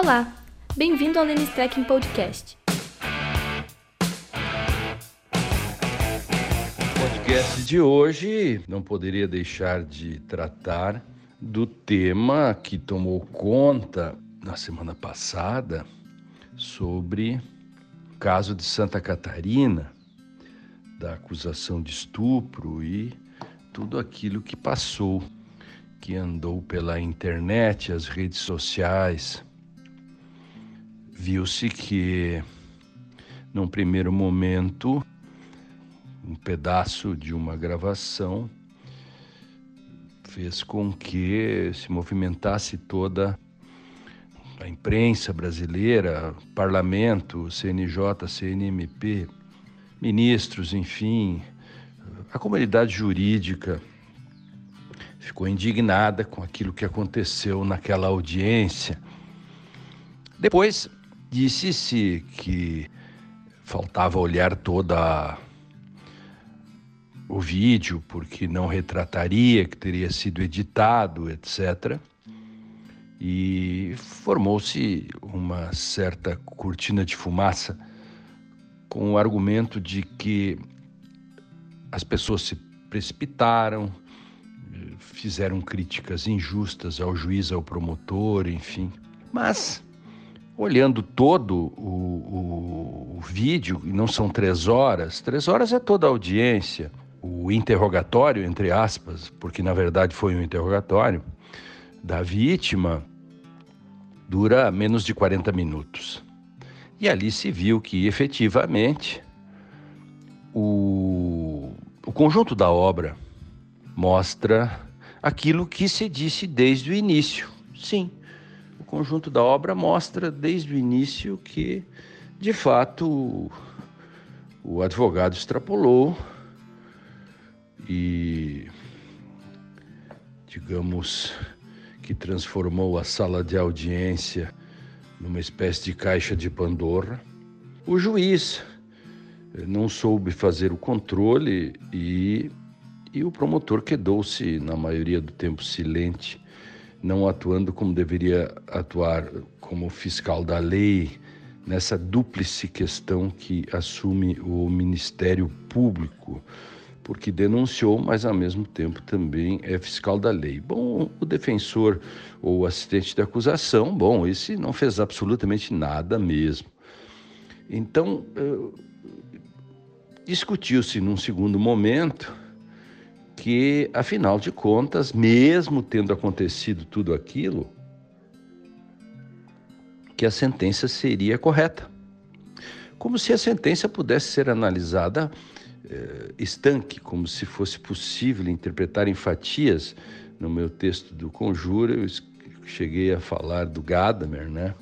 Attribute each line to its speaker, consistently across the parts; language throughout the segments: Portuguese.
Speaker 1: Olá, bem-vindo ao Lenis Trekking Podcast.
Speaker 2: O podcast de hoje não poderia deixar de tratar do tema que tomou conta na semana passada sobre o caso de Santa Catarina, da acusação de estupro e tudo aquilo que passou, que andou pela internet, as redes sociais. Viu-se que, num primeiro momento, um pedaço de uma gravação fez com que se movimentasse toda a imprensa brasileira, parlamento, CNJ, CNMP, ministros, enfim, a comunidade jurídica ficou indignada com aquilo que aconteceu naquela audiência. Depois disse-se que faltava olhar toda o vídeo porque não retrataria que teria sido editado, etc. E formou-se uma certa cortina de fumaça com o argumento de que as pessoas se precipitaram, fizeram críticas injustas ao juiz, ao promotor, enfim. Mas, olhando todo o, o, o vídeo, não são três horas, três horas é toda a audiência, o interrogatório, entre aspas, porque na verdade foi um interrogatório, da vítima, dura menos de 40 minutos. E ali se viu que efetivamente o, o conjunto da obra mostra aquilo que se disse desde o início. Sim, conjunto da obra mostra desde o início que, de fato, o advogado extrapolou e, digamos, que transformou a sala de audiência numa espécie de caixa de Pandora. O juiz eh, não soube fazer o controle e, e o promotor quedou-se, na maioria do tempo, silente, não atuando como deveria atuar como fiscal da lei, nessa dúplice questão que assume o Ministério Público porque denunciou, mas ao mesmo tempo também é fiscal da lei. Bom, o defensor ou assistente de acusação, bom, esse não fez absolutamente nada mesmo. Então, eh, discutiu-se num segundo momento que, afinal de contas, mesmo tendo acontecido tudo aquilo, que a sentença seria correta. Como se a sentença pudesse ser analisada eh, estanque, como se fosse possível interpretar em fatias. No meu texto do Conjura, eu cheguei a falar do Gadamer, né?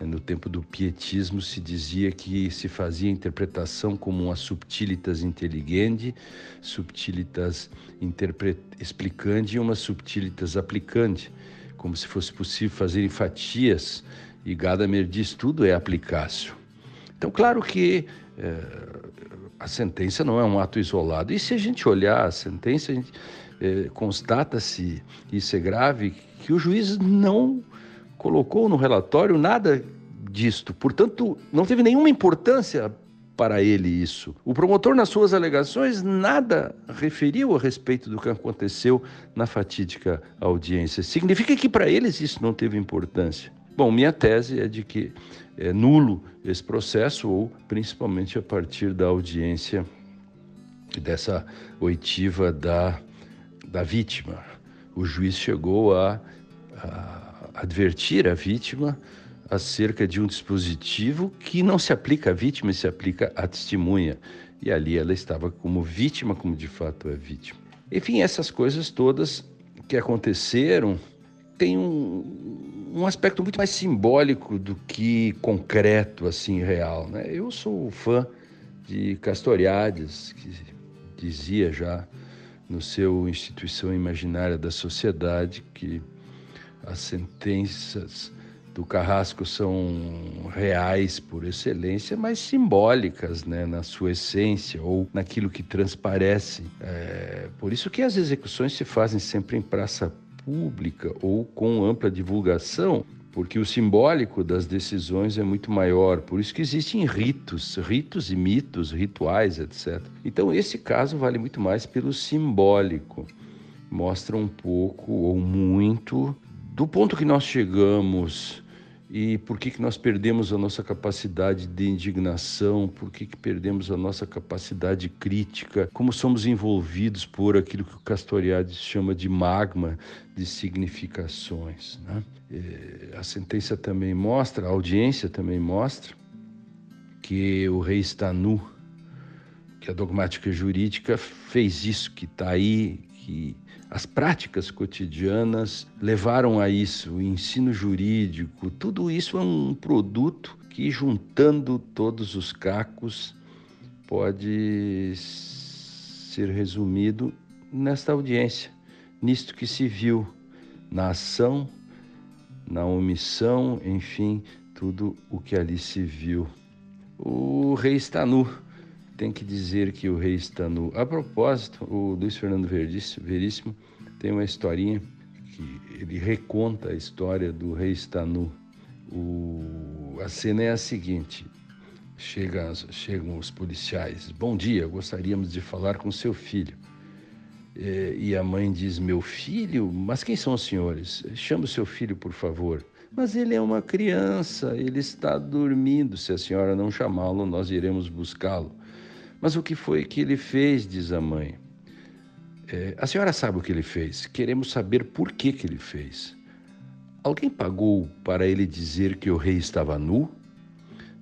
Speaker 2: No tempo do pietismo se dizia que se fazia a interpretação como uma subtilitas intelligendi, subtilitas explicandi e uma subtilitas applicandi, como se fosse possível fazer em fatias. E Gadamer diz tudo é aplicácio. Então, claro que é, a sentença não é um ato isolado. E se a gente olhar a sentença, é, constata-se, isso é grave, que o juiz não colocou no relatório nada disto. Portanto, não teve nenhuma importância para ele isso. O promotor, nas suas alegações, nada referiu a respeito do que aconteceu na fatídica audiência. Significa que para eles isso não teve importância. Bom, minha tese é de que é nulo esse processo, ou principalmente a partir da audiência dessa oitiva da, da vítima. O juiz chegou a, a advertir a vítima acerca de um dispositivo que não se aplica à vítima, se aplica à testemunha. E ali ela estava como vítima, como de fato é vítima. Enfim, essas coisas todas que aconteceram têm um, um aspecto muito mais simbólico do que concreto, assim, real. Né? Eu sou fã de Castoriades, que dizia já no seu Instituição Imaginária da Sociedade que as sentenças do Carrasco são reais por excelência, mas simbólicas né, na sua essência ou naquilo que transparece. É, por isso que as execuções se fazem sempre em praça pública ou com ampla divulgação, porque o simbólico das decisões é muito maior. Por isso que existem ritos, ritos e mitos, rituais, etc. Então, esse caso vale muito mais pelo simbólico. Mostra um pouco ou muito do ponto que nós chegamos e por que, que nós perdemos a nossa capacidade de indignação, por que, que perdemos a nossa capacidade crítica, como somos envolvidos por aquilo que o Castoriadis chama de magma de significações. Né? É, a sentença também mostra, a audiência também mostra, que o rei está nu, que a dogmática jurídica fez isso, que está aí, que as práticas cotidianas levaram a isso, o ensino jurídico, tudo isso é um produto que, juntando todos os cacos, pode ser resumido nesta audiência, nisto que se viu, na ação, na omissão, enfim, tudo o que ali se viu. O rei está nu tem que dizer que o rei está nu. A propósito, o Luiz Fernando Veríssimo tem uma historinha que ele reconta a história do rei está nu. O, a cena é a seguinte: chega, chegam os policiais. Bom dia, gostaríamos de falar com seu filho. É, e a mãe diz: Meu filho? Mas quem são os senhores? Chama o seu filho, por favor. Mas ele é uma criança, ele está dormindo. Se a senhora não chamá-lo, nós iremos buscá-lo. Mas o que foi que ele fez, diz a mãe. É, a senhora sabe o que ele fez. Queremos saber por que, que ele fez. Alguém pagou para ele dizer que o rei estava nu?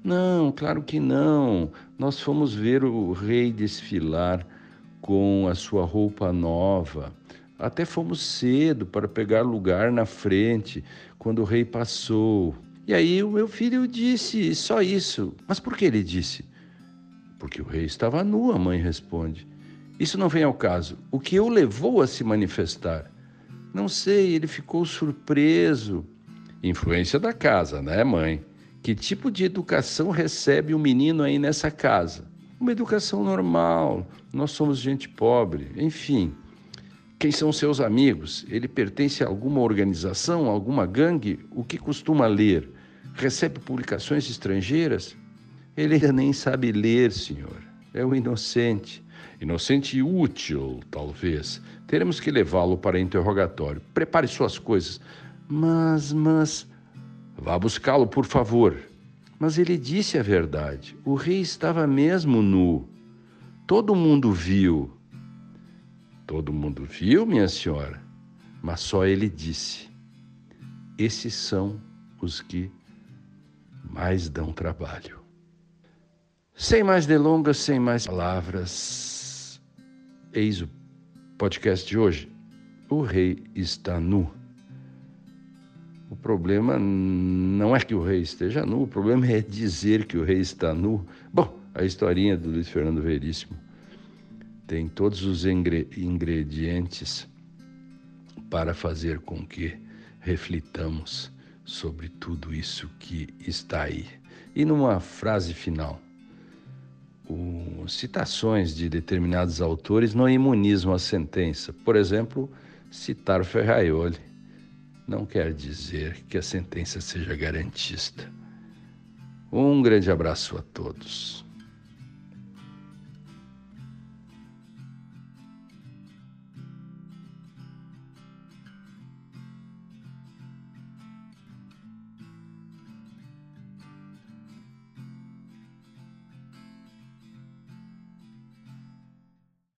Speaker 2: Não, claro que não. Nós fomos ver o rei desfilar com a sua roupa nova. Até fomos cedo para pegar lugar na frente quando o rei passou. E aí o meu filho disse só isso. Mas por que ele disse? Porque o rei estava nu, a mãe responde. Isso não vem ao caso. O que o levou a se manifestar? Não sei, ele ficou surpreso. Influência da casa, né, mãe? Que tipo de educação recebe o um menino aí nessa casa? Uma educação normal. Nós somos gente pobre. Enfim. Quem são seus amigos? Ele pertence a alguma organização, alguma gangue? O que costuma ler? Recebe publicações estrangeiras? Ele ainda nem sabe ler, senhor. É o inocente. Inocente útil, talvez. Teremos que levá-lo para interrogatório. Prepare suas coisas. Mas, mas. Vá buscá-lo, por favor. Mas ele disse a verdade. O rei estava mesmo nu. Todo mundo viu. Todo mundo viu, minha senhora. Mas só ele disse. Esses são os que mais dão trabalho. Sem mais delongas, sem mais palavras, eis o podcast de hoje. O rei está nu. O problema não é que o rei esteja nu, o problema é dizer que o rei está nu. Bom, a historinha do Luiz Fernando Veríssimo tem todos os ingredientes para fazer com que reflitamos sobre tudo isso que está aí. E numa frase final, citações de determinados autores não imunizam a sentença. Por exemplo, citar Ferraioli não quer dizer que a sentença seja garantista. Um grande abraço a todos.